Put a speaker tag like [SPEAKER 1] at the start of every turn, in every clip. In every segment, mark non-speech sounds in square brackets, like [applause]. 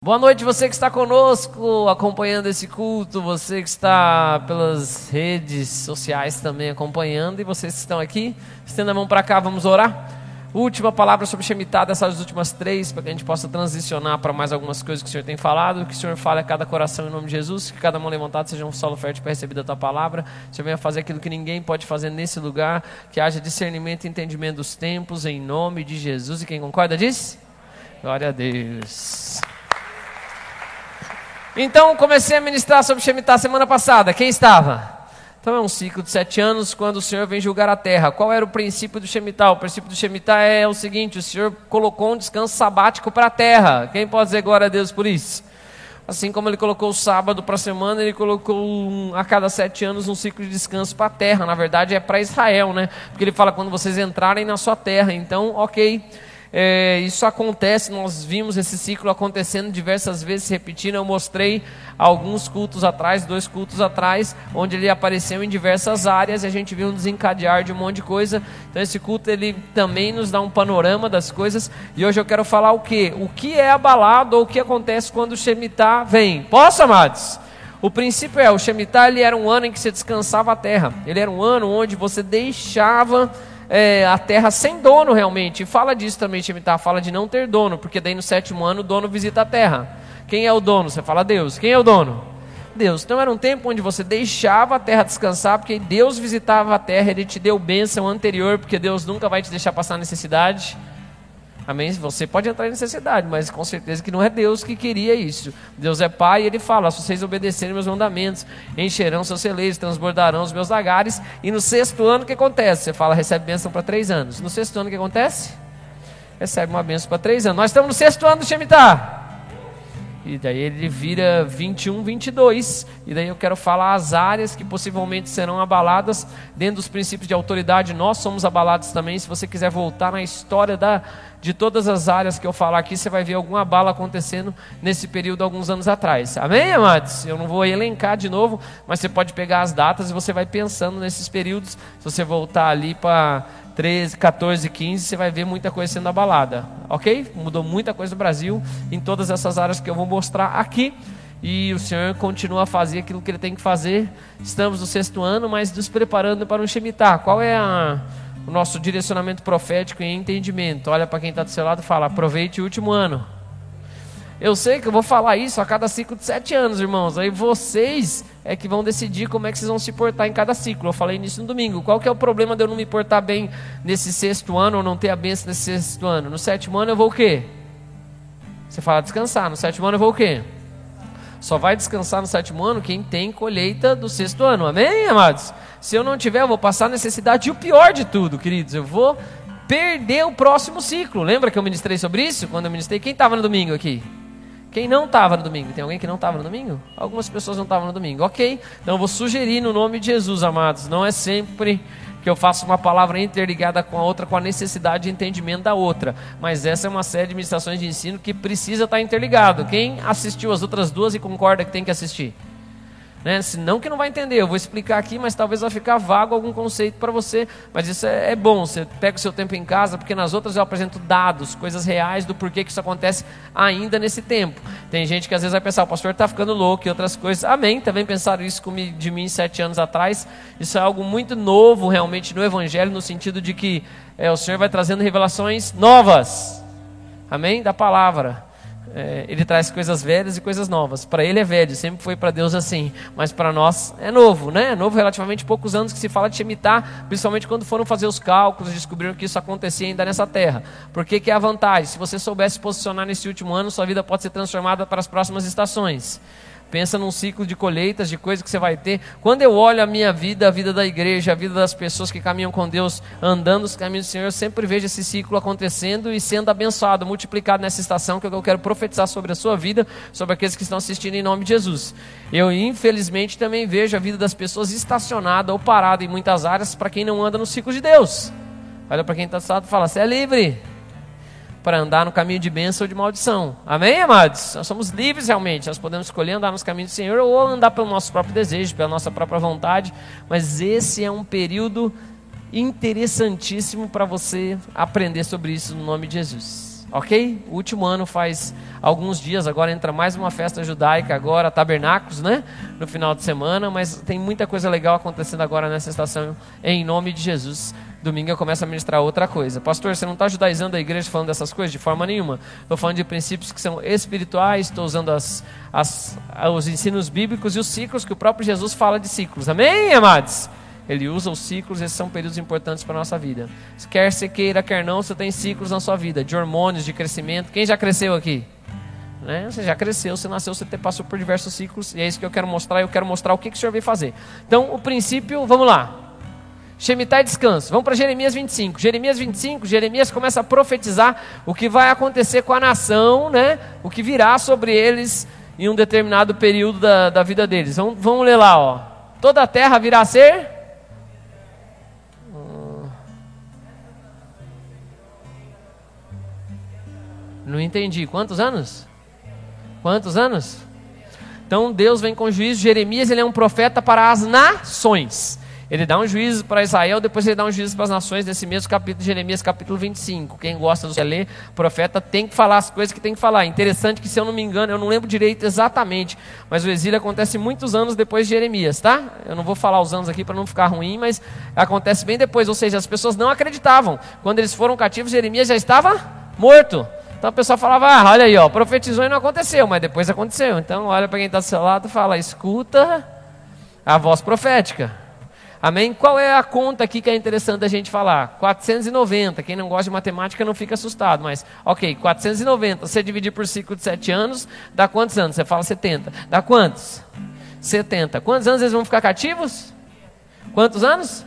[SPEAKER 1] Boa noite, você que está conosco acompanhando esse culto, você que está pelas redes sociais também acompanhando, e vocês que estão aqui, estenda a mão para cá, vamos orar. Última palavra sobre Shemitah dessas últimas três, para que a gente possa transicionar para mais algumas coisas que o Senhor tem falado, que o Senhor fale a cada coração em nome de Jesus, que cada mão levantada seja um solo fértil para receber da tua palavra, o Senhor venha fazer aquilo que ninguém pode fazer nesse lugar, que haja discernimento e entendimento dos tempos, em nome de Jesus, e quem concorda diz? Glória a Deus. Então, comecei a ministrar sobre Shemitah semana passada. Quem estava? Então, é um ciclo de sete anos quando o Senhor vem julgar a terra. Qual era o princípio do Shemitah? O princípio do Shemitah é o seguinte: o Senhor colocou um descanso sabático para a terra. Quem pode dizer glória a Deus por isso? Assim como ele colocou o sábado para a semana, ele colocou um, a cada sete anos um ciclo de descanso para a terra. Na verdade, é para Israel, né? Porque ele fala quando vocês entrarem na sua terra. Então, ok. É, isso acontece, nós vimos esse ciclo acontecendo diversas vezes, repetindo. Eu mostrei alguns cultos atrás, dois cultos atrás, onde ele apareceu em diversas áreas e a gente viu um desencadear de um monte de coisa. Então, esse culto ele também nos dá um panorama das coisas. E hoje eu quero falar o que? O que é abalado ou o que acontece quando o Shemitah vem? Posso, amados? O princípio é: o Shemitah ele era um ano em que você descansava a terra, ele era um ano onde você deixava é, a terra sem dono realmente. E fala disso também, Shemitah, fala de não ter dono, porque daí no sétimo ano o dono visita a terra. Quem é o dono? Você fala Deus. Quem é o dono? Deus. Então era um tempo onde você deixava a terra descansar, porque Deus visitava a terra, Ele te deu bênção anterior, porque Deus nunca vai te deixar passar necessidade. Amém? Você pode entrar em necessidade, mas com certeza que não é Deus que queria isso. Deus é Pai e Ele fala: se vocês obedecerem meus mandamentos, encherão seus celeiros, transbordarão os meus lagares. E no sexto ano o que acontece? Você fala, recebe bênção para três anos. No sexto ano o que acontece? Recebe uma bênção para três anos. Nós estamos no sexto ano do Shemitah. E daí ele vira 21, 22. E daí eu quero falar as áreas que possivelmente serão abaladas dentro dos princípios de autoridade. Nós somos abalados também. Se você quiser voltar na história da, de todas as áreas que eu falar aqui, você vai ver alguma bala acontecendo nesse período alguns anos atrás. Amém, amados? Eu não vou elencar de novo, mas você pode pegar as datas e você vai pensando nesses períodos. Se você voltar ali para 13, 14, 15, você vai ver muita coisa sendo abalada, ok? Mudou muita coisa no Brasil em todas essas áreas que eu vou mostrar aqui. E o Senhor continua a fazer aquilo que Ele tem que fazer. Estamos no sexto ano, mas nos preparando para um Shemitah. Qual é a, o nosso direcionamento profético e entendimento? Olha para quem está do seu lado e fala: aproveite o último ano. Eu sei que eu vou falar isso a cada ciclo de sete anos, irmãos. Aí vocês é que vão decidir como é que vocês vão se portar em cada ciclo. Eu falei nisso no domingo. Qual que é o problema de eu não me portar bem nesse sexto ano ou não ter a benção nesse sexto ano? No sétimo ano eu vou o quê? Você fala descansar. No sétimo ano eu vou o quê? Só vai descansar no sétimo ano quem tem colheita do sexto ano. Amém, amados? Se eu não tiver, eu vou passar necessidade. E o pior de tudo, queridos, eu vou perder o próximo ciclo. Lembra que eu ministrei sobre isso? Quando eu ministrei, quem estava no domingo aqui? Quem não estava no domingo? Tem alguém que não estava no domingo? Algumas pessoas não estavam no domingo. Ok, então eu vou sugerir no nome de Jesus, amados. Não é sempre que eu faço uma palavra interligada com a outra, com a necessidade de entendimento da outra. Mas essa é uma série de ministrações de ensino que precisa estar interligado. Quem assistiu as outras duas e concorda que tem que assistir? Né? Senão que não vai entender. Eu vou explicar aqui, mas talvez vai ficar vago algum conceito para você. Mas isso é, é, bom. Você pega o seu tempo em casa, porque nas outras eu apresento dados, coisas reais do porquê que isso acontece ainda nesse tempo. Tem gente que às vezes vai pensar, o pastor está ficando louco e outras coisas. Amém. Também pensaram isso de mim sete anos atrás. Isso é algo muito novo realmente no Evangelho, no sentido de que é, o Senhor vai trazendo revelações novas. Amém? Da palavra. É, ele traz coisas velhas e coisas novas. Para ele é velho, sempre foi para Deus assim. Mas para nós é novo, né? É novo relativamente poucos anos que se fala de Shemitah, principalmente quando foram fazer os cálculos, descobriram que isso acontecia ainda nessa terra. Por que, é a vantagem? Se você soubesse se posicionar nesse último ano, sua vida pode ser transformada para as próximas estações. Pensa num ciclo de colheitas, de coisas que você vai ter. Quando eu olho a minha vida, a vida da igreja, a vida das pessoas que caminham com Deus, andando os caminhos do Senhor, eu sempre vejo esse ciclo acontecendo e sendo abençoado, multiplicado nessa estação, que eu quero profetizar sobre a sua vida, sobre aqueles que estão assistindo em nome de Jesus. Eu, infelizmente, também vejo a vida das pessoas estacionada ou parada em muitas áreas para quem não anda no ciclo de Deus. Olha para quem está do lado e fala: você é livre para andar no caminho de bênção ou de maldição. Amém, amados? Nós somos livres realmente. Nós podemos escolher andar nos caminhos do Senhor ou andar pelo nosso próprio desejo, pela nossa própria vontade. Mas esse é um período interessantíssimo para você aprender sobre isso no nome de Jesus. ok? O último ano faz alguns dias, agora entra mais uma festa judaica, agora tabernáculos, né? No final de semana, mas tem muita coisa legal acontecendo agora nessa estação, em nome de Jesus. Domingo eu começo a ministrar outra coisa. Pastor, você não está judaizando a igreja falando dessas coisas? De forma nenhuma. Estou falando de princípios que são espirituais, estou usando as, as, os ensinos bíblicos e os ciclos que o próprio Jesus fala de ciclos. Amém, amados? Ele usa os ciclos, esses são períodos importantes para a nossa vida. Quer você queira, quer não, você tem ciclos na sua vida, de hormônios, de crescimento. Quem já cresceu aqui? Né? Você já cresceu, você nasceu, você passou por diversos ciclos, e é isso que eu quero mostrar. Eu quero mostrar o que, que o senhor veio fazer. Então, o princípio, vamos lá. Shemitah e descanso. Vamos para Jeremias 25. Jeremias 25, Jeremias começa a profetizar o que vai acontecer com a nação, né? o que virá sobre eles em um determinado período da, da vida deles. Vamos, vamos ler lá. Ó. Toda a terra virá a ser Não entendi. Quantos anos? Quantos anos? Então Deus vem com juízo. Jeremias ele é um profeta para as nações. Ele dá um juízo para Israel, depois ele dá um juízo para as nações nesse mesmo capítulo de Jeremias, capítulo 25. Quem gosta de ler, profeta tem que falar as coisas que tem que falar. Interessante que, se eu não me engano, eu não lembro direito exatamente, mas o exílio acontece muitos anos depois de Jeremias, tá? Eu não vou falar os anos aqui para não ficar ruim, mas acontece bem depois. Ou seja, as pessoas não acreditavam. Quando eles foram cativos, Jeremias já estava morto. Então a pessoa falava, ah, olha aí, ó, profetizou e não aconteceu, mas depois aconteceu. Então olha para quem está do seu lado e fala, escuta a voz profética. Amém? Qual é a conta aqui que é interessante a gente falar? 490. Quem não gosta de matemática não fica assustado, mas ok, 490. Você dividir por ciclo de 7 anos, dá quantos anos? Você fala 70. Dá quantos? 70. Quantos anos eles vão ficar cativos? Quantos anos?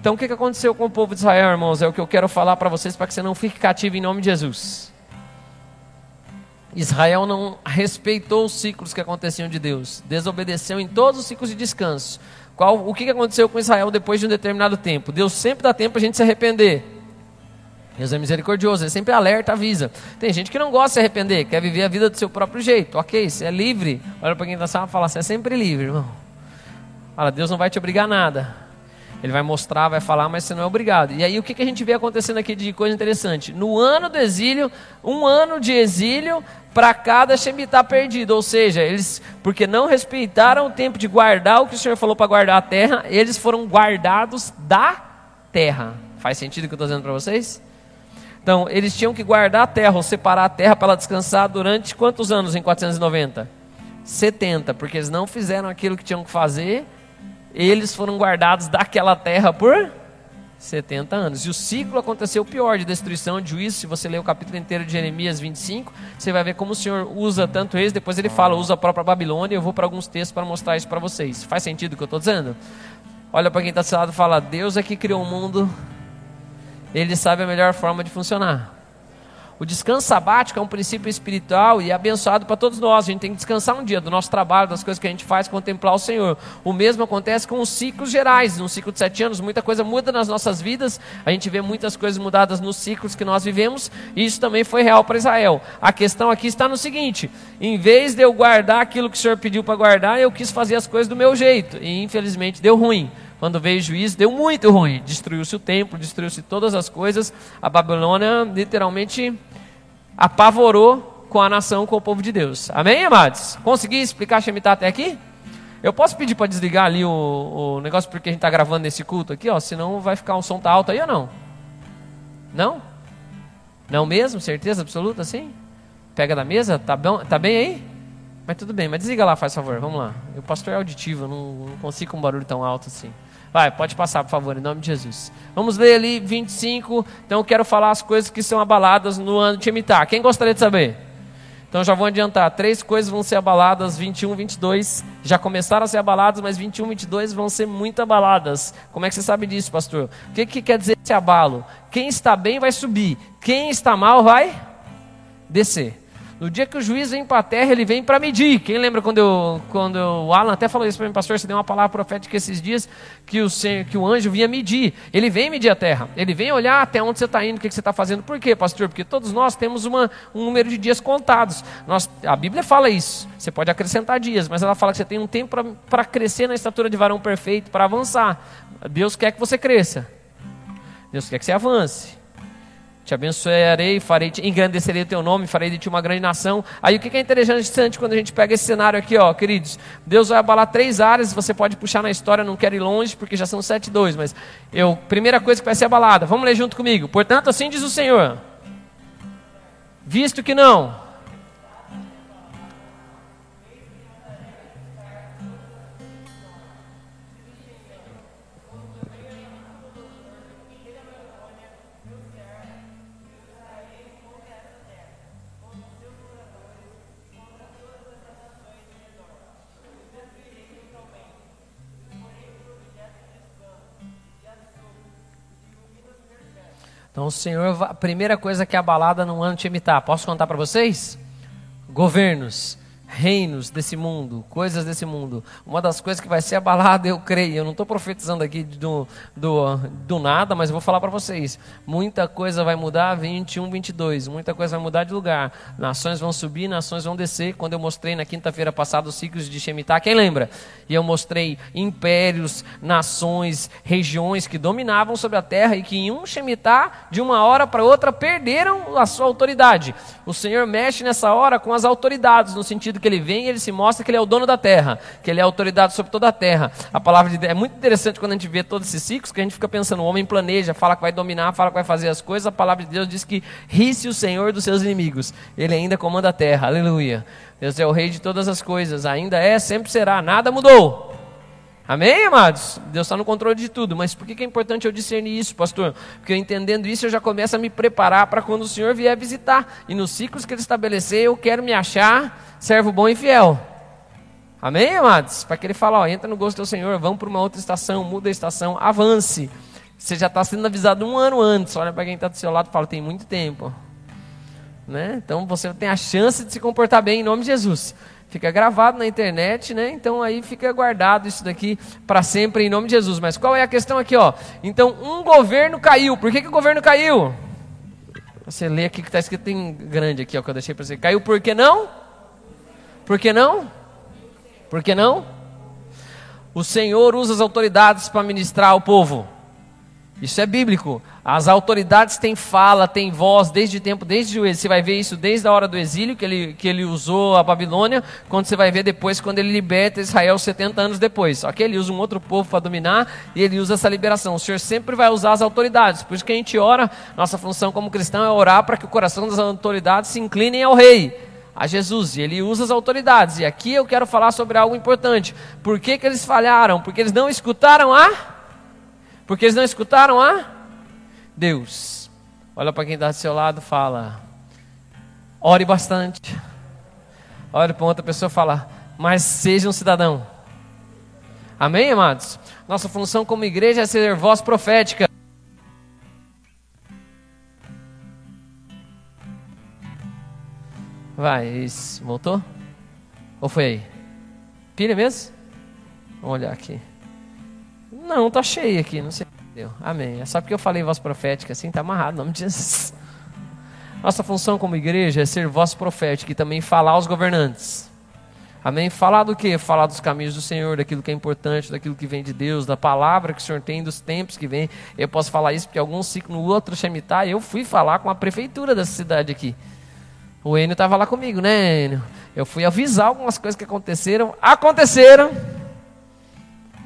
[SPEAKER 1] Então o que aconteceu com o povo de Israel, irmãos? É o que eu quero falar para vocês para que você não fique cativo em nome de Jesus. Israel não respeitou os ciclos que aconteciam de Deus, desobedeceu em todos os ciclos de descanso. Qual, o que aconteceu com Israel depois de um determinado tempo? Deus sempre dá tempo para a gente se arrepender. Deus é misericordioso, ele sempre alerta, avisa. Tem gente que não gosta de se arrepender, quer viver a vida do seu próprio jeito. Ok, você é livre. Olha para quem está sala e fala, você é sempre livre, irmão. Fala, Deus não vai te obrigar a nada. Ele vai mostrar, vai falar, mas você não é obrigado. E aí o que, que a gente vê acontecendo aqui de coisa interessante? No ano do exílio, um ano de exílio para cada Shemitah perdido. Ou seja, eles, porque não respeitaram o tempo de guardar o que o Senhor falou para guardar a terra, eles foram guardados da terra. Faz sentido o que eu estou dizendo para vocês? Então, eles tinham que guardar a terra, ou separar a terra para ela descansar durante quantos anos em 490? 70, porque eles não fizeram aquilo que tinham que fazer eles foram guardados daquela terra por 70 anos. E o ciclo aconteceu pior de destruição, de juízo. Se você ler o capítulo inteiro de Jeremias 25, você vai ver como o Senhor usa tanto eles. Depois ele fala, usa a própria Babilônia. Eu vou para alguns textos para mostrar isso para vocês. Faz sentido o que eu estou dizendo? Olha para quem está do seu lado e fala: Deus é que criou o mundo, Ele sabe a melhor forma de funcionar. O descanso sabático é um princípio espiritual e é abençoado para todos nós. A gente tem que descansar um dia do nosso trabalho, das coisas que a gente faz, contemplar o Senhor. O mesmo acontece com os ciclos gerais. Num ciclo de sete anos, muita coisa muda nas nossas vidas. A gente vê muitas coisas mudadas nos ciclos que nós vivemos. E isso também foi real para Israel. A questão aqui está no seguinte: em vez de eu guardar aquilo que o Senhor pediu para guardar, eu quis fazer as coisas do meu jeito. E infelizmente deu ruim. Quando veio o juízo, deu muito ruim. Destruiu-se o templo, destruiu-se todas as coisas. A Babilônia literalmente apavorou com a nação, com o povo de Deus. Amém, amados? Consegui explicar Shemitah até aqui? Eu posso pedir para desligar ali o, o, negócio porque a gente está gravando nesse culto aqui, ó, senão vai ficar um som tá alto aí ou não? Não? Não mesmo? Certeza absoluta assim? Pega da mesa? Tá, bom, tá bem aí? Mas tudo bem, mas desliga lá, faz favor, vamos lá. O pastor é auditivo, eu não, não consigo com um barulho tão alto assim. Vai, pode passar, por favor, em nome de Jesus. Vamos ler ali 25. Então eu quero falar as coisas que são abaladas no ano de Shemitah. Quem gostaria de saber? Então já vou adiantar. Três coisas vão ser abaladas, 21, 22. Já começaram a ser abaladas, mas 21, 22 vão ser muito abaladas. Como é que você sabe disso, pastor? O que, que quer dizer esse abalo? Quem está bem vai subir. Quem está mal vai descer. No dia que o juiz vem para a terra, ele vem para medir. Quem lembra quando, eu, quando o Alan até falou isso para mim, pastor, você deu uma palavra profética esses dias, que o, que o anjo vinha medir. Ele vem medir a terra. Ele vem olhar até onde você está indo, o que, que você está fazendo. Por quê, pastor? Porque todos nós temos uma, um número de dias contados. Nós, a Bíblia fala isso. Você pode acrescentar dias, mas ela fala que você tem um tempo para crescer na estatura de varão perfeito, para avançar. Deus quer que você cresça. Deus quer que você avance. Te abençoarei, farei, te, engrandecerei o teu nome, farei de ti uma grande nação. Aí o que é interessante quando a gente pega esse cenário aqui, ó, queridos? Deus vai abalar três áreas, você pode puxar na história, não quero ir longe, porque já são sete dois, mas eu, primeira coisa que vai ser abalada, vamos ler junto comigo. Portanto, assim diz o Senhor, visto que não Então o Senhor, a primeira coisa que é abalada no ano de imitar, posso contar para vocês? Governos reinos desse mundo, coisas desse mundo. Uma das coisas que vai ser abalada, eu creio, eu não estou profetizando aqui do, do, do nada, mas vou falar para vocês. Muita coisa vai mudar 21, 22, muita coisa vai mudar de lugar. Nações vão subir, nações vão descer. Quando eu mostrei na quinta-feira passada os ciclos de Shemitah, quem lembra? E eu mostrei impérios, nações, regiões que dominavam sobre a terra e que em um Shemitah, de uma hora para outra, perderam a sua autoridade. O Senhor mexe nessa hora com as autoridades, no sentido sentido ele vem ele se mostra que ele é o dono da terra, que ele é autoridade sobre toda a terra. A palavra de Deus é muito interessante quando a gente vê todos esses ciclos, que a gente fica pensando, o homem planeja, fala que vai dominar, fala que vai fazer as coisas, a palavra de Deus diz que ri-se o Senhor dos seus inimigos. Ele ainda comanda a terra. Aleluia. Deus é o rei de todas as coisas, ainda é, sempre será, nada mudou. Amém, amados? Deus está no controle de tudo. Mas por que é importante eu discernir isso, pastor? Porque eu entendendo isso, eu já começo a me preparar para quando o Senhor vier visitar. E nos ciclos que Ele estabelecer, eu quero me achar servo bom e fiel. Amém, amados? Para que ele fale, ó, entra no gosto do Senhor, vamos para uma outra estação, muda a estação, avance. Você já está sendo avisado um ano antes. Olha para quem está do seu lado e fala, tem muito tempo. Né? Então você tem a chance de se comportar bem em nome de Jesus. Fica gravado na internet, né? Então aí fica guardado isso daqui para sempre em nome de Jesus. Mas qual é a questão aqui, ó? Então um governo caiu. Por que, que o governo caiu? Você lê aqui que está escrito em grande aqui, ó, que eu deixei para você. Caiu por que não? Por que não? Por que não? O Senhor usa as autoridades para ministrar ao povo. Isso é bíblico. As autoridades têm fala, têm voz desde o tempo, desde o. Você vai ver isso desde a hora do exílio, que ele, que ele usou a Babilônia, quando você vai ver depois, quando ele liberta Israel 70 anos depois. Só que ele usa um outro povo para dominar e ele usa essa liberação. O Senhor sempre vai usar as autoridades. Por isso que a gente ora, nossa função como cristão é orar para que o coração das autoridades se inclinem ao rei a Jesus e ele usa as autoridades. E aqui eu quero falar sobre algo importante. Por que, que eles falharam? Porque eles não escutaram a? Porque eles não escutaram a? Deus. Olha para quem está do seu lado fala. Ore bastante. Olha para outra pessoa fala, mas seja um cidadão. Amém, amados? Nossa função como igreja é ser voz profética. Vai, isso. Voltou? Ou foi aí? Pilha mesmo? Vamos olhar aqui. Não, tá cheio aqui, não sei. Deu. Amém. É só porque eu falei voz profética assim, tá amarrado, em nome de Jesus. Nossa função como igreja é ser voz profética e também falar aos governantes. Amém? Falar do que? Falar dos caminhos do Senhor, daquilo que é importante, daquilo que vem de Deus, da palavra que o Senhor tem, dos tempos que vem. Eu posso falar isso porque algum ciclo no outro Shemitah, eu fui falar com a prefeitura dessa cidade aqui. O Enio estava lá comigo, né, Enio? Eu fui avisar algumas coisas que aconteceram. Aconteceram!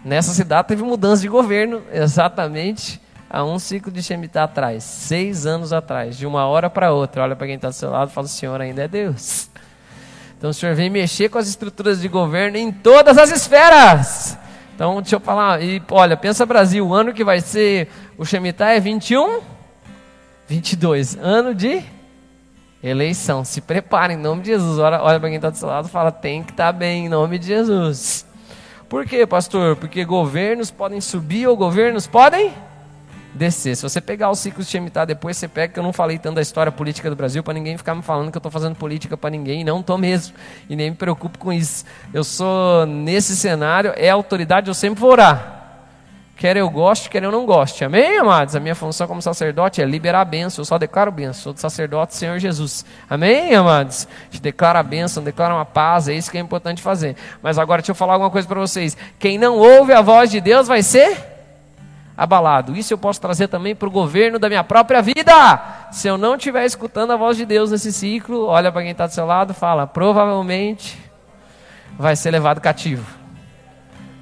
[SPEAKER 1] Nessa cidade teve mudança de governo, exatamente há um ciclo de Shemitah atrás, seis anos atrás, de uma hora para outra. Olha para quem está do seu lado e fala: o Senhor ainda é Deus. Então o Senhor vem mexer com as estruturas de governo em todas as esferas. Então, deixa eu falar, e olha, pensa Brasil, o ano que vai ser o Shemitah é 21, 22, ano de Eleição. Se prepare em nome de Jesus. Olha, olha para quem está do seu lado e fala: tem que estar tá bem em nome de Jesus. Por quê, pastor? Porque governos podem subir ou governos podem descer. Se você pegar o ciclo de Shemitah depois, você pega que eu não falei tanto da história política do Brasil para ninguém ficar me falando que eu estou fazendo política para ninguém. Não estou mesmo. E nem me preocupo com isso. Eu sou, nesse cenário, é autoridade, eu sempre vou orar. Quer eu goste, quer eu não goste. Amém, amados? A minha função como sacerdote é liberar a bênção. Eu só declaro bênção. Sou do sacerdote Senhor Jesus. Amém, amados? Te declara a bênção, declara uma paz. É isso que é importante fazer. Mas agora deixa eu falar alguma coisa para vocês. Quem não ouve a voz de Deus vai ser abalado. Isso eu posso trazer também para o governo da minha própria vida. se eu não estiver escutando a voz de Deus nesse ciclo, olha para quem está do seu lado, fala, provavelmente vai ser levado cativo.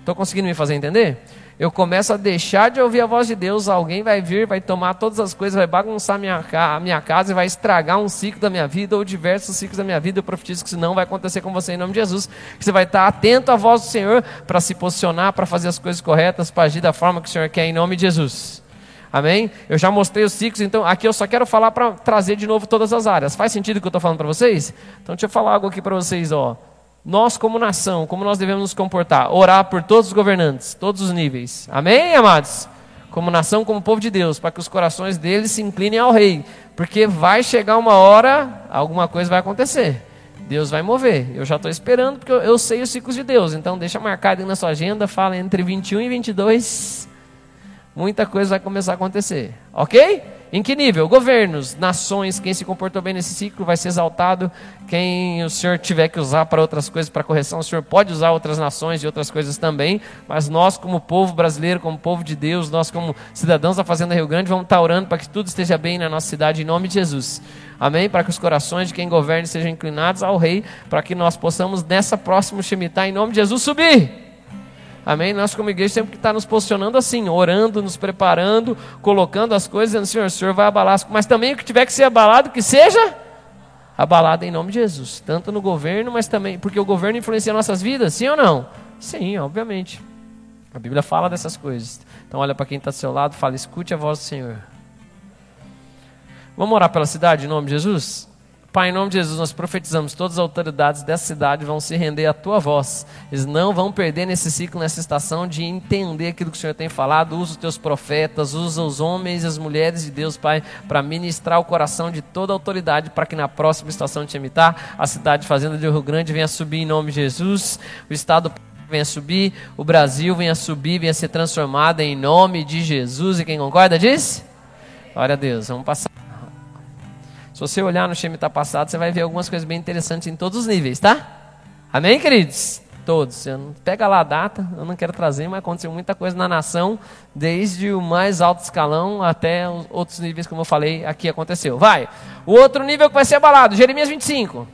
[SPEAKER 1] Estou conseguindo me fazer entender? Eu começo a deixar de ouvir a voz de Deus, alguém vai vir, vai tomar todas as coisas, vai bagunçar minha, a minha casa e vai estragar um ciclo da minha vida ou diversos ciclos da minha vida. Eu profetizo que isso não vai acontecer com você em nome de Jesus. Que você vai estar atento à voz do Senhor para se posicionar, para fazer as coisas corretas, para agir da forma que o Senhor quer em nome de Jesus. Amém? Eu já mostrei os ciclos, então aqui eu só quero falar para trazer de novo todas as áreas. Faz sentido o que eu estou falando para vocês? Então deixa eu falar algo aqui para vocês, ó nós como nação, como nós devemos nos comportar? Orar por todos os governantes, todos os níveis. Amém, amados? Como nação, como povo de Deus, para que os corações deles se inclinem ao rei, porque vai chegar uma hora, alguma coisa vai acontecer. Deus vai mover. Eu já estou esperando, porque eu, eu, sei os ciclos de Deus. Então, deixa marcado aí na sua agenda, fala entre 21 e 22. Muita coisa vai começar a acontecer. Ok? Em que nível? Governos, nações, quem se comportou bem nesse ciclo vai ser exaltado. Quem o Senhor tiver que usar para outras coisas, para correção, o Senhor pode usar outras nações e outras coisas também. Mas nós, como povo brasileiro, como povo de Deus, nós, como cidadãos da Fazenda Rio Grande, vamos estar orando para que tudo esteja bem na nossa cidade, em nome de Jesus. Amém? Para que os corações de quem governa sejam inclinados ao Rei, para que nós possamos, nessa próxima Shemitah, em nome de Jesus, subir. Amém? Nós, como igreja, temos que estar nos posicionando assim, orando, nos preparando, colocando as coisas, dizendo: Senhor, o Senhor vai abalar, mas também o que tiver que ser abalado, que seja abalado em nome de Jesus, tanto no governo, mas também, porque o governo influencia nossas vidas, sim ou não? Sim, obviamente. A Bíblia fala dessas coisas. Então, olha para quem está do seu lado, fala: escute a voz do Senhor. Vamos orar pela cidade em nome de Jesus? Pai, em nome de Jesus, nós profetizamos, todas as autoridades dessa cidade vão se render à tua voz. Eles não vão perder nesse ciclo, nessa estação, de entender aquilo que o Senhor tem falado. Usa os teus profetas, usa os homens e as mulheres de Deus, Pai, para ministrar o coração de toda a autoridade, para que na próxima estação de Chemitar, a cidade fazenda de Rio Grande venha subir em nome de Jesus. O Estado venha subir, o Brasil venha subir, venha ser transformado em nome de Jesus. E quem concorda diz? Glória a Deus. Vamos passar. Se você olhar no Shemitah passado, você vai ver algumas coisas bem interessantes em todos os níveis, tá? Amém, queridos? Todos. Pega lá a data, eu não quero trazer, mas aconteceu muita coisa na nação, desde o mais alto escalão até os outros níveis, como eu falei, aqui aconteceu. Vai. O outro nível que vai ser abalado, Jeremias 25.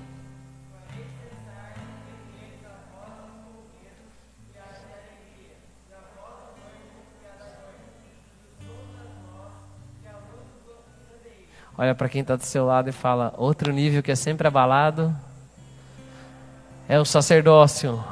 [SPEAKER 1] Olha para quem está do seu lado e fala: outro nível que é sempre abalado é o sacerdócio,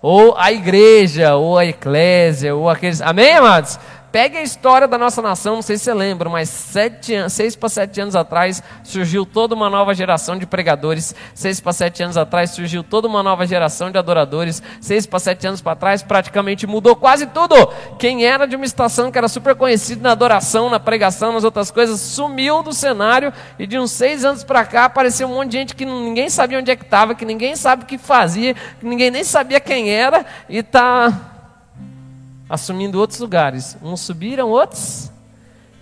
[SPEAKER 1] ou a igreja, ou a eclésia, ou aqueles. Amém, amados? Pegue a história da nossa nação, não sei se você lembra, mas sete, seis para sete anos atrás surgiu toda uma nova geração de pregadores. Seis para sete anos atrás surgiu toda uma nova geração de adoradores. Seis para sete anos para trás praticamente mudou quase tudo. Quem era de uma estação que era super conhecido na adoração, na pregação, nas outras coisas, sumiu do cenário e de uns seis anos para cá apareceu um monte de gente que ninguém sabia onde é que estava, que ninguém sabe o que fazia, que ninguém nem sabia quem era e está assumindo outros lugares. Uns subiram, outros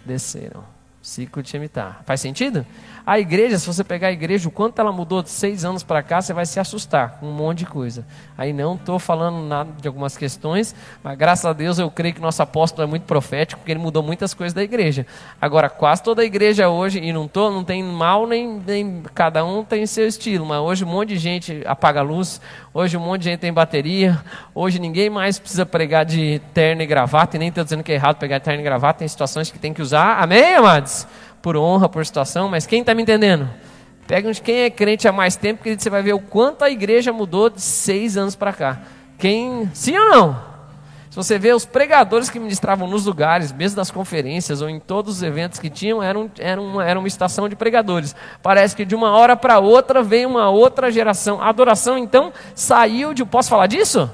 [SPEAKER 1] desceram. Ciclo de Shemitah. Faz sentido? A igreja, se você pegar a igreja, o quanto ela mudou de seis anos para cá, você vai se assustar com um monte de coisa. Aí não estou falando nada de algumas questões, mas graças a Deus eu creio que nosso apóstolo é muito profético, porque ele mudou muitas coisas da igreja. Agora, quase toda a igreja hoje, e não, tô, não tem mal, nem, nem cada um tem seu estilo, mas hoje um monte de gente apaga a luz, hoje um monte de gente tem bateria, hoje ninguém mais precisa pregar de terno e gravata, e nem estou dizendo que é errado pegar terno e gravata, tem situações que tem que usar. Amém, amados? Por honra, por situação, mas quem está me entendendo? Pega quem é crente há mais tempo, que você vai ver o quanto a igreja mudou de seis anos para cá. Quem, sim ou não? Se você vê os pregadores que ministravam nos lugares, mesmo nas conferências ou em todos os eventos que tinham, era, um, era, uma, era uma estação de pregadores. Parece que de uma hora para outra veio uma outra geração. A adoração então saiu de. Posso falar disso?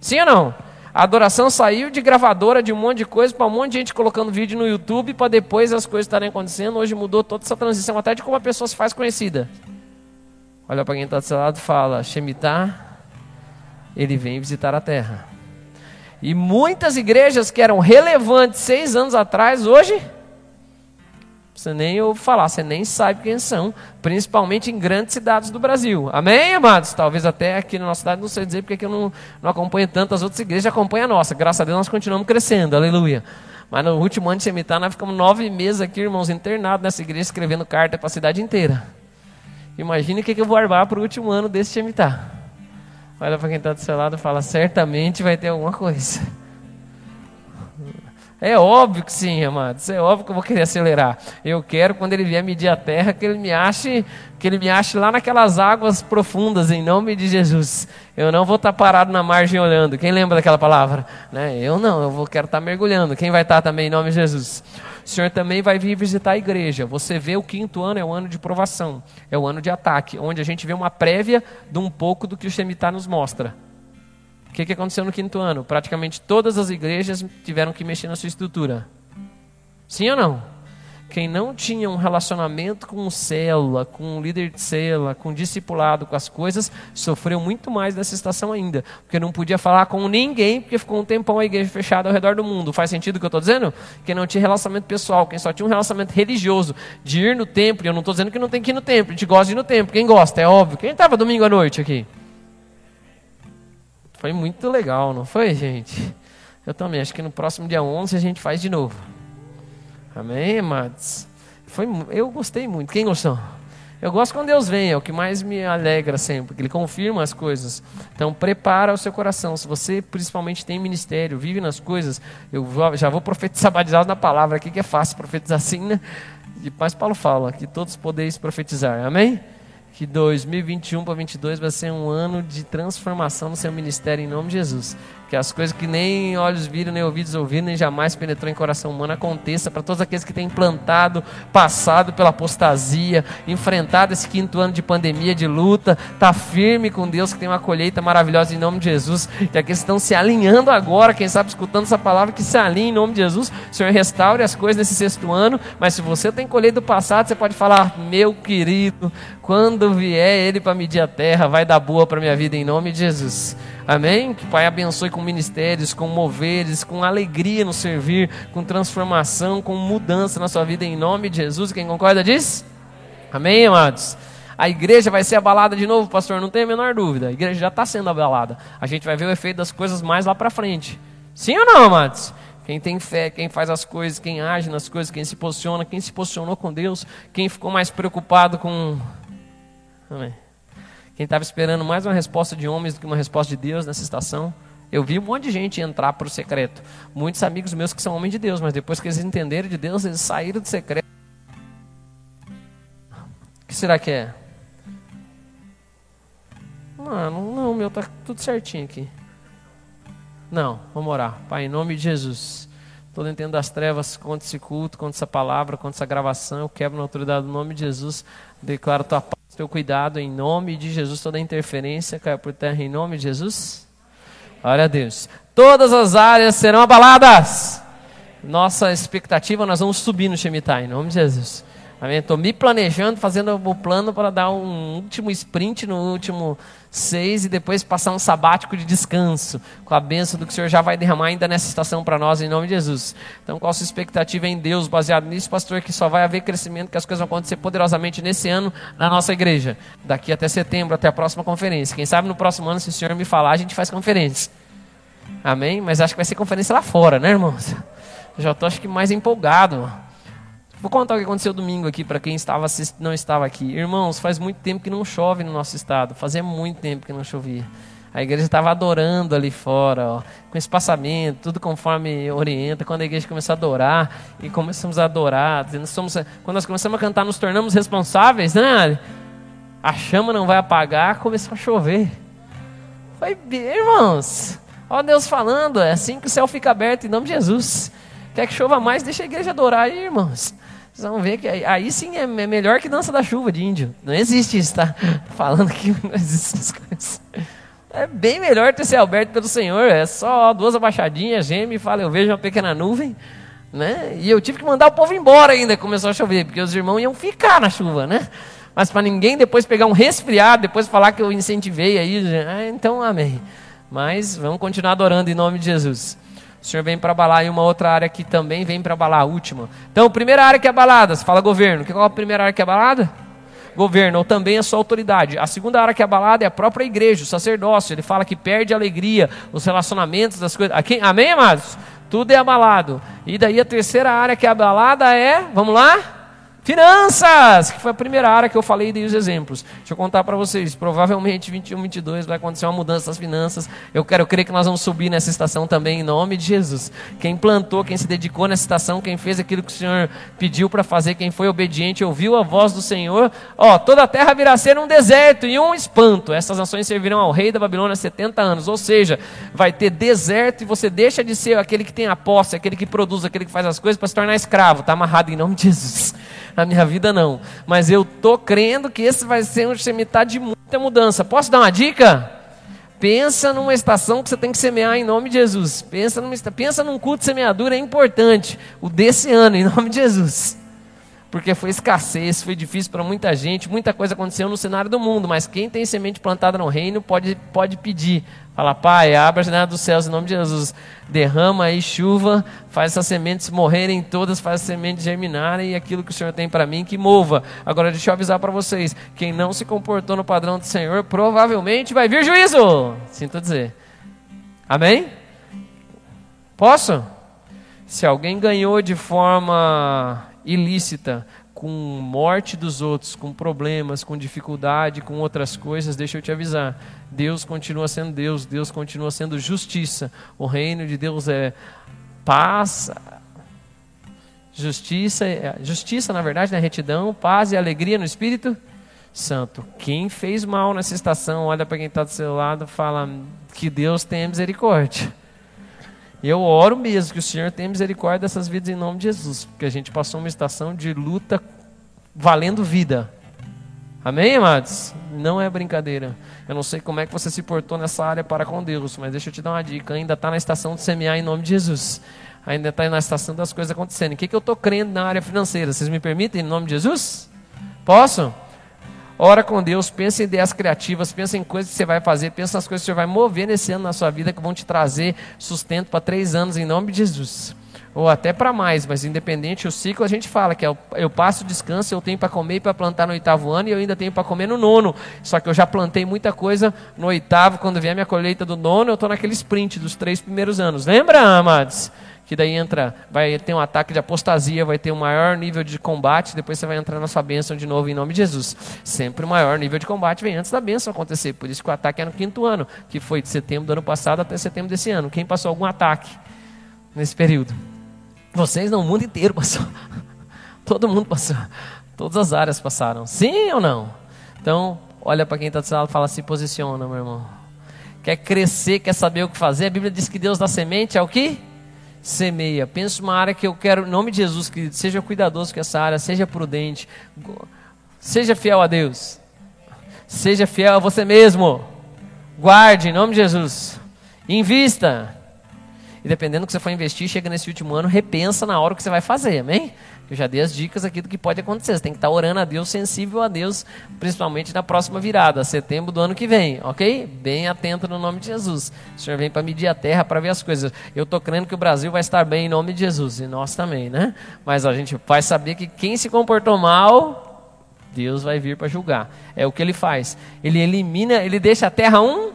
[SPEAKER 1] Sim ou não? A adoração saiu de gravadora de um monte de coisa para um monte de gente colocando vídeo no YouTube para depois as coisas estarem acontecendo. Hoje mudou toda essa transição, até de como a pessoa se faz conhecida. Olha para quem está do seu lado e fala: Shemitah, ele vem visitar a terra. E muitas igrejas que eram relevantes seis anos atrás, hoje você nem ouve falar, você nem sabe quem são, principalmente em grandes cidades do Brasil. Amém, amados? Talvez até aqui na nossa cidade, não sei dizer porque eu não, não acompanho tantas outras igrejas, acompanha a nossa. Graças a Deus nós continuamos crescendo, aleluia. Mas no último ano de Shemitah, nós ficamos nove meses aqui, irmãos, internados nessa igreja, escrevendo carta para a cidade inteira. Imagine o que, que eu vou armar para o último ano desse Shemitah. Olha para quem está do seu lado e fala: certamente vai ter alguma coisa. É óbvio que sim, amados. É óbvio que eu vou querer acelerar. Eu quero, quando ele vier medir a terra, que ele me ache, que ele me ache lá naquelas águas profundas, em nome de Jesus. Eu não vou estar parado na margem olhando. Quem lembra daquela palavra? Né? Eu não, eu vou, quero estar mergulhando. Quem vai estar também em nome de Jesus? O Senhor também vai vir visitar a igreja. Você vê o quinto ano é o ano de provação, é o ano de ataque, onde a gente vê uma prévia de um pouco do que o Shemitah nos mostra. O que, que aconteceu no quinto ano? Praticamente todas as igrejas tiveram que mexer na sua estrutura. Sim ou não? Quem não tinha um relacionamento com célula, com um líder de célula, com discipulado, com as coisas, sofreu muito mais nessa estação ainda. Porque não podia falar com ninguém, porque ficou um tempão a igreja fechada ao redor do mundo. Faz sentido o que eu estou dizendo? Quem não tinha relacionamento pessoal, quem só tinha um relacionamento religioso, de ir no templo, e eu não estou dizendo que não tem que ir no templo, a gente gosta de ir no templo, quem gosta, é óbvio. Quem estava domingo à noite aqui? Foi muito legal, não foi, gente? Eu também. Acho que no próximo dia 11 a gente faz de novo. Amém, amados? Foi, eu gostei muito. Quem gostou? Eu gosto quando Deus vem, é o que mais me alegra sempre, porque Ele confirma as coisas. Então, prepara o seu coração. Se você, principalmente, tem ministério, vive nas coisas, eu já vou profetizar batizado na palavra aqui, que é fácil profetizar assim, né? Mas Paulo fala que todos podeis profetizar. Amém? Que 2021 para 2022 vai ser um ano de transformação no seu ministério em nome de Jesus. Que as coisas que nem olhos viram, nem ouvidos ouviram, nem jamais penetrou em coração humano aconteça para todos aqueles que têm implantado, passado pela apostasia, enfrentado esse quinto ano de pandemia, de luta, tá firme com Deus que tem uma colheita maravilhosa em nome de Jesus. Que aqueles que estão se alinhando agora, quem sabe escutando essa palavra, que se alinhe em nome de Jesus. O Senhor restaure as coisas nesse sexto ano. Mas se você tem colheito do passado, você pode falar, meu querido, quando vier Ele para medir a terra, vai dar boa para minha vida em nome de Jesus. Amém? Que o Pai abençoe com ministérios, com moveres, com alegria no servir, com transformação, com mudança na sua vida em nome de Jesus. Quem concorda diz? Amém, amados? A igreja vai ser abalada de novo, pastor? Não tem a menor dúvida. A igreja já está sendo abalada. A gente vai ver o efeito das coisas mais lá para frente. Sim ou não, amados? Quem tem fé, quem faz as coisas, quem age nas coisas, quem se posiciona, quem se posicionou com Deus, quem ficou mais preocupado com Amém. Quem estava esperando mais uma resposta de homens do que uma resposta de Deus nessa estação, eu vi um monte de gente entrar para o secreto. Muitos amigos meus que são homens de Deus, mas depois que eles entenderam de Deus, eles saíram do secreto. O que será que é? Não, não, meu, tá tudo certinho aqui. Não, vamos orar. Pai, em nome de Jesus. Estou dentro das trevas contra esse culto, contra essa palavra, contra essa gravação. Eu quebro na autoridade do nome de Jesus. Declaro tua paz teu cuidado em nome de Jesus, toda interferência caia por terra em nome de Jesus. Glória a Deus. Todas as áreas serão abaladas. Nossa expectativa, nós vamos subir no Shemitah, em nome de Jesus. Amém? Estou me planejando, fazendo o plano para dar um último sprint no último seis e depois passar um sabático de descanso, com a bênção do que o Senhor já vai derramar ainda nessa estação para nós, em nome de Jesus. Então, qual a sua expectativa em Deus, baseado nisso, pastor, que só vai haver crescimento, que as coisas vão acontecer poderosamente nesse ano na nossa igreja, daqui até setembro, até a próxima conferência. Quem sabe no próximo ano, se o Senhor me falar, a gente faz conferência. Amém? Mas acho que vai ser conferência lá fora, né, irmãos? já estou, acho que, mais empolgado. Vou contar o que aconteceu domingo aqui para quem estava não estava aqui. Irmãos, faz muito tempo que não chove no nosso estado. Fazia muito tempo que não chovia. A igreja estava adorando ali fora, ó, com espaçamento, tudo conforme orienta. Quando a igreja começou a adorar e começamos a adorar, somos, quando nós começamos a cantar, nos tornamos responsáveis, né? A chama não vai apagar, começou a chover. Foi, irmãos, ó Deus falando, é assim que o céu fica aberto em nome de Jesus. Quer que chova mais, deixa a igreja adorar aí, irmãos. Vocês vão ver que aí, sim é, é melhor que dança da chuva de índio. Não existe isso, tá? [laughs] Falando que [laughs] não existe essas coisas. É bem melhor ter céu aberto pelo Senhor. É só duas abaixadinhas, geme e fala, eu vejo uma pequena nuvem. Né? E eu tive que mandar o povo embora ainda, começou a chover, porque os irmãos iam ficar na chuva, né? Mas para ninguém depois pegar um resfriado, depois falar que eu incentivei aí, ah, então amém. Mas vamos continuar adorando em nome de Jesus. O Senhor vem para abalar e uma outra área que também vem para abalar, a última. Então, primeira área que é abalada, você fala governo. Qual é a primeira área que é abalada? Governo, ou também a sua autoridade. A segunda área que é abalada é a própria igreja, o sacerdócio. Ele fala que perde a alegria, os relacionamentos, das coisas. Aqui, amém, amados? tudo é abalado. E daí a terceira área que é abalada é, vamos lá? Finanças, que foi a primeira área que eu falei e dei os exemplos. Deixa eu contar para vocês. Provavelmente 21, 22 vai acontecer uma mudança das finanças. Eu quero crer que nós vamos subir nessa estação também em nome de Jesus. Quem plantou, quem se dedicou nessa estação, quem fez aquilo que o Senhor pediu para fazer, quem foi obediente, ouviu a voz do Senhor. Ó, toda a terra virá ser um deserto e um espanto. Essas nações servirão ao rei da Babilônia 70 anos. Ou seja, vai ter deserto e você deixa de ser aquele que tem a posse, aquele que produz, aquele que faz as coisas para se tornar escravo. Está amarrado em nome de Jesus na minha vida não. Mas eu tô crendo que esse vai ser um Shemitah de muita mudança. Posso dar uma dica? Pensa numa estação que você tem que semear em nome de Jesus. Pensa, numa, pensa num culto de semeadura, é importante. O desse ano, em nome de Jesus. Porque foi escassez, foi difícil para muita gente, muita coisa aconteceu no cenário do mundo, mas quem tem semente plantada no reino pode, pode pedir. Fala, Pai, abra a janela dos céus em nome de Jesus. Derrama aí chuva, faz essas sementes morrerem todas, faz as sementes germinarem e aquilo que o Senhor tem para mim que mova. Agora deixa eu avisar para vocês: quem não se comportou no padrão do Senhor, provavelmente vai vir juízo. Sinto dizer. Amém? Posso? Se alguém ganhou de forma ilícita, com morte dos outros, com problemas, com dificuldade, com outras coisas, deixa eu te avisar. Deus continua sendo Deus, Deus continua sendo justiça. O reino de Deus é paz, justiça, é, justiça na verdade, na né? retidão, paz e alegria no Espírito Santo. Quem fez mal nessa estação, olha para quem está do seu lado, fala que Deus tenha misericórdia. E eu oro mesmo que o Senhor tenha misericórdia dessas vidas em nome de Jesus, porque a gente passou uma estação de luta valendo vida. Amém, amados? Não é brincadeira. Eu não sei como é que você se portou nessa área para com Deus, mas deixa eu te dar uma dica. Ainda está na estação de semear em nome de Jesus. Ainda está na estação das coisas acontecendo. O que, que eu estou crendo na área financeira? Vocês me permitem em nome de Jesus? Posso? Ora com Deus, pensa em ideias criativas, pensa em coisas que você vai fazer, pensa nas coisas que você vai mover nesse ano na sua vida que vão te trazer sustento para três anos em nome de Jesus. Ou até para mais, mas independente, o ciclo a gente fala que é eu passo descanso, eu tenho para comer e para plantar no oitavo ano e eu ainda tenho para comer no nono. Só que eu já plantei muita coisa no oitavo, quando vier a minha colheita do nono, eu estou naquele sprint dos três primeiros anos. Lembra, amados? Que daí entra, vai ter um ataque de apostasia, vai ter um maior nível de combate, depois você vai entrar na sua bênção de novo em nome de Jesus. Sempre o maior nível de combate vem antes da bênção acontecer, por isso que o ataque é no quinto ano, que foi de setembro do ano passado até setembro desse ano. Quem passou algum ataque nesse período? Vocês não, o mundo inteiro passou. [laughs] Todo mundo passou. Todas as áreas passaram. Sim ou não? Então, olha para quem está do seu lado e fala, se posiciona, meu irmão. Quer crescer, quer saber o que fazer? A Bíblia diz que Deus dá semente é o que? Semeia. Pensa uma área que eu quero, em nome de Jesus, que seja cuidadoso com essa área, seja prudente, seja fiel a Deus, seja fiel a você mesmo, guarde, em nome de Jesus, invista. E dependendo do que você for investir, chega nesse último ano, repensa na hora que você vai fazer, amém? Eu já dei as dicas aqui do que pode acontecer. Você tem que estar orando a Deus, sensível a Deus, principalmente na próxima virada, setembro do ano que vem, ok? Bem atento no nome de Jesus. O Senhor vem para medir a terra para ver as coisas. Eu estou crendo que o Brasil vai estar bem em nome de Jesus, e nós também, né? Mas a gente vai saber que quem se comportou mal, Deus vai vir para julgar. É o que ele faz. Ele elimina, ele deixa a terra um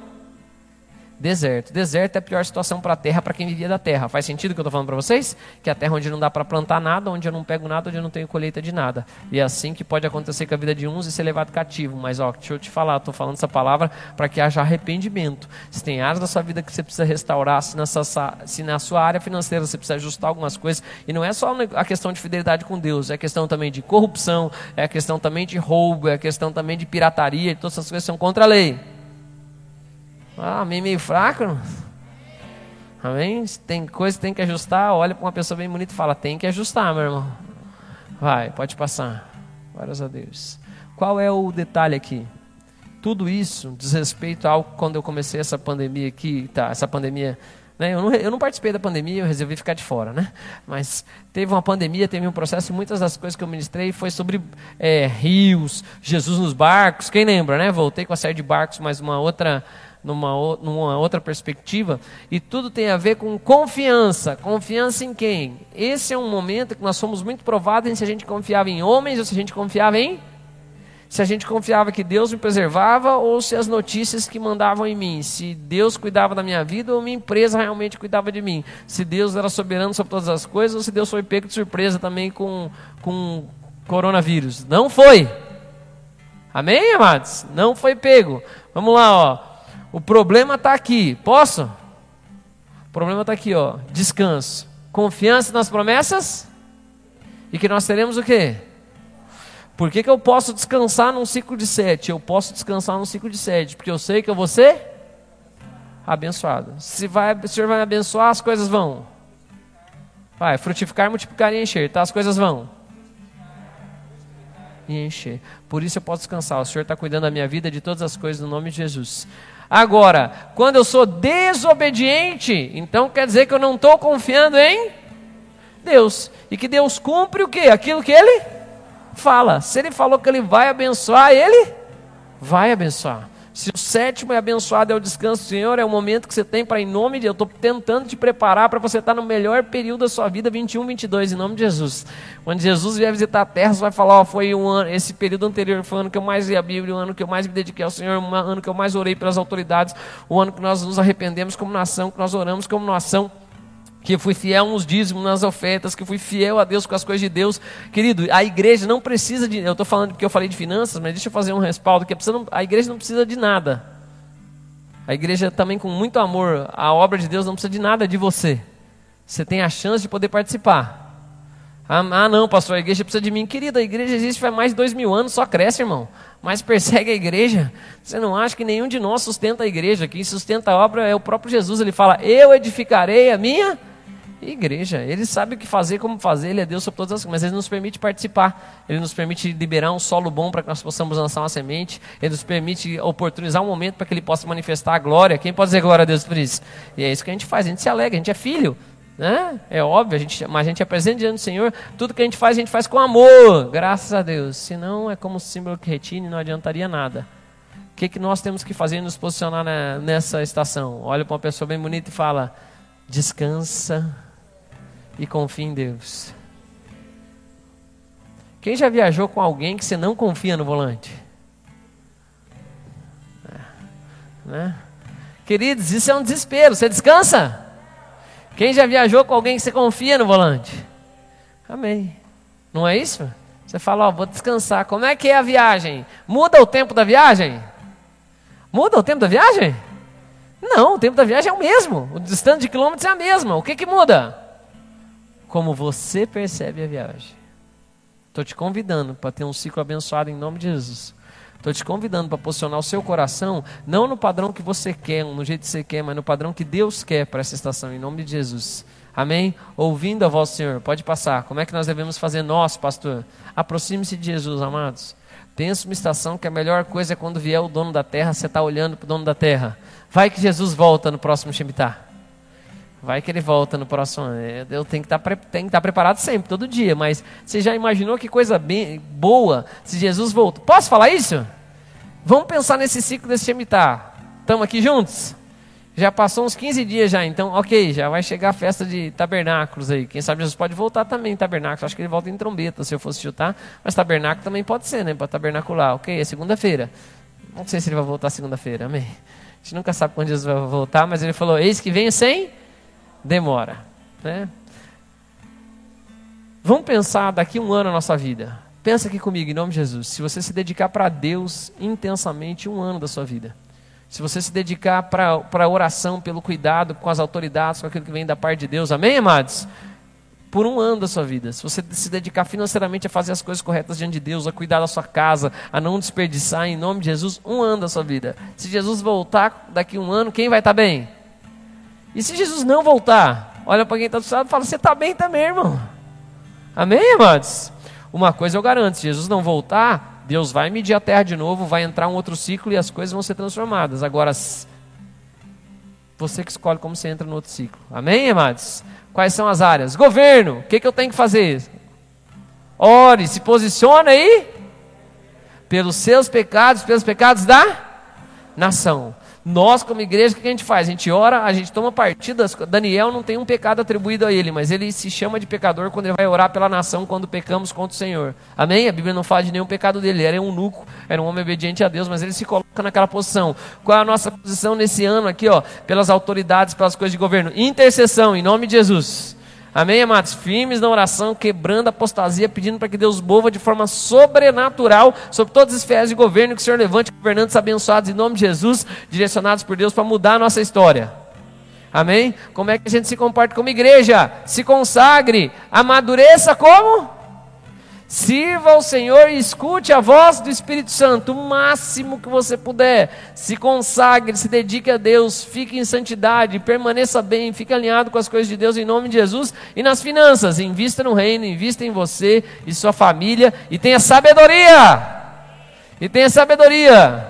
[SPEAKER 1] Deserto. Deserto é a pior situação para a terra, para quem vivia da terra. Faz sentido o que eu estou falando para vocês? Que é a terra onde não dá para plantar nada, onde eu não pego nada, onde eu não tenho colheita de nada. E é assim que pode acontecer com a vida de uns e ser levado cativo. Mas, ó, deixa eu te falar, estou falando essa palavra para que haja arrependimento. Se tem áreas da sua vida que você precisa restaurar, se, nessa, se na sua área financeira você precisa ajustar algumas coisas, e não é só a questão de fidelidade com Deus, é questão também de corrupção, é questão também de roubo, é questão também de pirataria, todas essas coisas são contra a lei. Ah, amém meio fraco? Amém? Tem coisa que tem que ajustar, olha para uma pessoa bem bonita e fala, tem que ajustar, meu irmão. Vai, pode passar. Glórias a Deus. Qual é o detalhe aqui? Tudo isso diz respeito ao quando eu comecei essa pandemia aqui, tá, essa pandemia né? Eu, não, eu não participei da pandemia, eu resolvi ficar de fora. Né? Mas teve uma pandemia, teve um processo, e muitas das coisas que eu ministrei foi sobre é, rios, Jesus nos barcos. Quem lembra, né? Voltei com a série de barcos, mas uma outra numa, numa outra perspectiva, e tudo tem a ver com confiança. Confiança em quem? Esse é um momento que nós somos muito provados em se a gente confiava em homens ou se a gente confiava em Se a gente confiava que Deus me preservava ou se as notícias que mandavam em mim, se Deus cuidava da minha vida ou minha empresa realmente cuidava de mim, se Deus era soberano sobre todas as coisas ou se Deus foi pego de surpresa também com, com coronavírus. Não foi. Amém, amados? Não foi pego. Vamos lá, ó. O problema está aqui. Posso? O problema está aqui, ó. Descanso. Confiança nas promessas. E que nós teremos o quê? Por que, que eu posso descansar num ciclo de sete? Eu posso descansar num ciclo de sete, porque eu sei que eu vou ser abençoado. Se vai, o Senhor vai me abençoar, as coisas vão. Vai, frutificar, multiplicar e encher, tá? As coisas vão. E encher. Por isso eu posso descansar. O Senhor está cuidando da minha vida, de todas as coisas, no nome de Jesus. Agora, quando eu sou desobediente, então quer dizer que eu não estou confiando em Deus. E que Deus cumpre o quê? Aquilo que Ele fala. Se Ele falou que Ele vai abençoar, Ele vai abençoar. Se o sétimo é abençoado, é o descanso do Senhor, é o momento que você tem para, em nome de Deus, eu estou tentando te preparar para você estar no melhor período da sua vida, 21, 22, em nome de Jesus. Quando Jesus vier visitar a terra, você vai falar: ó, foi um ano, esse período anterior foi o ano que eu mais li a Bíblia, o ano que eu mais me dediquei ao Senhor, o ano que eu mais orei pelas autoridades, o ano que nós nos arrependemos como nação, que nós oramos como nação que fui fiel nos dízimos, nas ofertas, que fui fiel a Deus com as coisas de Deus. Querido, a igreja não precisa de. Eu estou falando porque eu falei de finanças, mas deixa eu fazer um respaldo que a igreja não precisa de nada. A igreja também, com muito amor, a obra de Deus não precisa de nada de você. Você tem a chance de poder participar. Ah, ah, não, pastor, a igreja precisa de mim. Querida, a igreja existe faz mais de dois mil anos, só cresce, irmão. Mas persegue a igreja. Você não acha que nenhum de nós sustenta a igreja? Quem sustenta a obra é o próprio Jesus. Ele fala: Eu edificarei a minha igreja. Ele sabe o que fazer, como fazer, ele é Deus sobre todas as coisas, mas ele nos permite participar. Ele nos permite liberar um solo bom para que nós possamos lançar uma semente. Ele nos permite oportunizar um momento para que ele possa manifestar a glória. Quem pode dizer glória a Deus por isso? E é isso que a gente faz, a gente se alegra, a gente é filho. Né? É óbvio, a gente, mas a gente apresenta diante do Senhor. Tudo que a gente faz, a gente faz com amor, graças a Deus. Senão é como símbolo que retine, não adiantaria nada. O que, que nós temos que fazer nos posicionar na, nessa estação? Olha para uma pessoa bem bonita e fala: descansa e confie em Deus. Quem já viajou com alguém que você não confia no volante? É, né? Queridos, isso é um desespero. Você descansa? Quem já viajou com alguém que você confia no volante? Amém. Não é isso? Você fala, ó, vou descansar. Como é que é a viagem? Muda o tempo da viagem? Muda o tempo da viagem? Não, o tempo da viagem é o mesmo. O distante de quilômetros é a mesma. O que que muda? Como você percebe a viagem. Estou te convidando para ter um ciclo abençoado em nome de Jesus. Estou te convidando para posicionar o seu coração, não no padrão que você quer, no jeito que você quer, mas no padrão que Deus quer para essa estação, em nome de Jesus. Amém? Ouvindo a voz do Senhor, pode passar. Como é que nós devemos fazer nós, pastor? Aproxime-se de Jesus, amados. Pensa uma estação que a melhor coisa é quando vier o dono da terra, você está olhando para o dono da terra. Vai que Jesus volta no próximo Shemitah. Vai que ele volta no próximo ano. É, eu tenho que estar, tá tenho que estar tá preparado sempre, todo dia. Mas você já imaginou que coisa bem, boa se Jesus volta? Posso falar isso? Vamos pensar nesse ciclo desse Shemitah. Estamos aqui juntos? Já passou uns 15 dias já, então, ok, já vai chegar a festa de tabernáculos aí. Quem sabe Jesus pode voltar também em tabernáculos. Acho que ele volta em trombeta, se eu fosse chutar. Mas tabernáculo também pode ser, né? Para tabernacular. Ok, é segunda-feira. Não sei se ele vai voltar segunda-feira, amém. A gente nunca sabe quando Jesus vai voltar, mas ele falou: Eis que venho sem demora. Né? Vamos pensar daqui um ano na nossa vida. Pensa aqui comigo, em nome de Jesus. Se você se dedicar para Deus intensamente um ano da sua vida. Se você se dedicar para a oração, pelo cuidado com as autoridades, com aquilo que vem da parte de Deus. Amém, amados? Por um ano da sua vida. Se você se dedicar financeiramente a fazer as coisas corretas diante de Deus, a cuidar da sua casa, a não desperdiçar, em nome de Jesus, um ano da sua vida. Se Jesus voltar daqui um ano, quem vai estar bem? E se Jesus não voltar, olha para quem está do seu lado e fala: Você está bem também, irmão. Amém, amados? Uma coisa eu garanto: se Jesus não voltar, Deus vai medir a terra de novo, vai entrar um outro ciclo e as coisas vão ser transformadas. Agora, você que escolhe como você entra no outro ciclo. Amém, amados? Quais são as áreas? Governo, o que, que eu tenho que fazer? Ore, se posicione aí pelos seus pecados, pelos pecados da nação. Nós, como igreja, o que a gente faz? A gente ora, a gente toma partidas. Daniel não tem um pecado atribuído a ele, mas ele se chama de pecador quando ele vai orar pela nação quando pecamos contra o Senhor. Amém? A Bíblia não fala de nenhum pecado dele. Ele era um nuco, era um homem obediente a Deus, mas ele se coloca naquela posição. Qual é a nossa posição nesse ano aqui, ó? Pelas autoridades, pelas coisas de governo? Intercessão, em nome de Jesus. Amém, amados? Firmes na oração, quebrando a apostasia, pedindo para que Deus mova de forma sobrenatural sobre todas as esferas de governo, que o Senhor levante governantes abençoados em nome de Jesus, direcionados por Deus para mudar a nossa história. Amém? Como é que a gente se comporta como igreja? Se consagre, amadureça como? Sirva ao Senhor e escute a voz do Espírito Santo o máximo que você puder. Se consagre, se dedique a Deus, fique em santidade, permaneça bem, fique alinhado com as coisas de Deus em nome de Jesus. E nas finanças, invista no reino, invista em você e sua família e tenha sabedoria. E tenha sabedoria.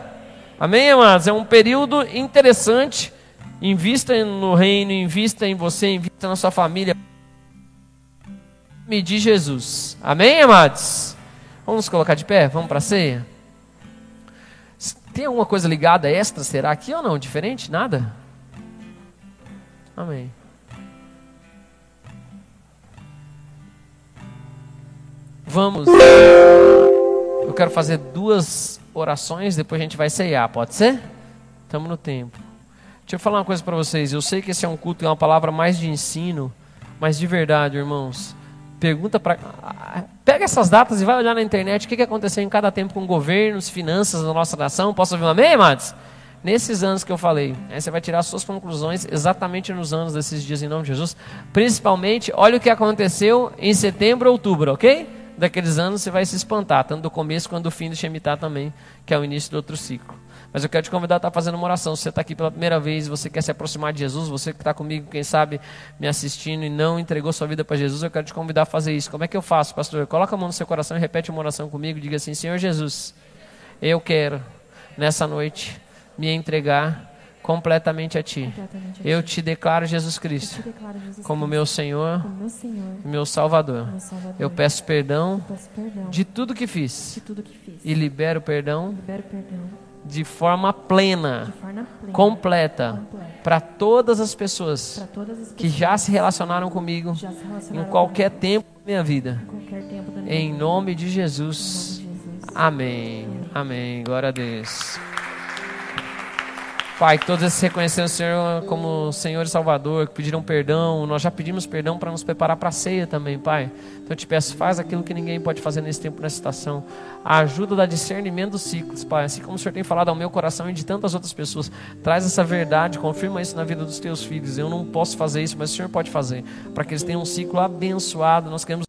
[SPEAKER 1] Amém, amados? É um período interessante. Invista no reino, invista em você, invista na sua família nome de Jesus. Amém, amados? Vamos colocar de pé? Vamos para a ceia? Tem alguma coisa ligada extra, será aqui ou não? Diferente? Nada? Amém. Vamos. Eu quero fazer duas orações, depois a gente vai ceiar, pode ser? Estamos no tempo. Deixa eu falar uma coisa para vocês. Eu sei que esse é um culto, é uma palavra mais de ensino, mas de verdade, irmãos, Pergunta para. Pega essas datas e vai olhar na internet o que, que aconteceu em cada tempo com governos, finanças da nossa nação. Posso ouvir um amém, amados? Nesses anos que eu falei. Aí você vai tirar suas conclusões exatamente nos anos desses dias em nome de Jesus. Principalmente, olha o que aconteceu em setembro, outubro, ok? Daqueles anos você vai se espantar, tanto do começo quanto do fim do Shemitah também, que é o início do outro ciclo. Mas eu quero te convidar a estar fazendo uma oração. Se você está aqui pela primeira vez, você quer se aproximar de Jesus, você que está comigo, quem sabe, me assistindo e não entregou sua vida para Jesus, eu quero te convidar a fazer isso. Como é que eu faço, pastor? Coloca a mão no seu coração e repete uma oração comigo. Diga assim: Senhor Jesus, eu quero, nessa noite, me entregar completamente a Ti. Eu te declaro Jesus Cristo, como, meu Senhor, meu Salvador. Eu, peço perdão, de tudo que fiz, e libero perdão, de forma plena, completa, para todas as pessoas, que já se relacionaram comigo em qualquer tempo da minha vida. Em nome de Jesus. Amém. Amém. Glória a Deus. Pai, que todos esses reconheceram o Senhor como Senhor e Salvador, que pediram perdão, nós já pedimos perdão para nos preparar para a ceia também, Pai. Então eu te peço, faz aquilo que ninguém pode fazer nesse tempo, nessa estação. A ajuda da discernimento dos ciclos, Pai. Assim como o Senhor tem falado ao meu coração e de tantas outras pessoas, traz essa verdade, confirma isso na vida dos teus filhos. Eu não posso fazer isso, mas o Senhor pode fazer, para que eles tenham um ciclo abençoado. Nós queremos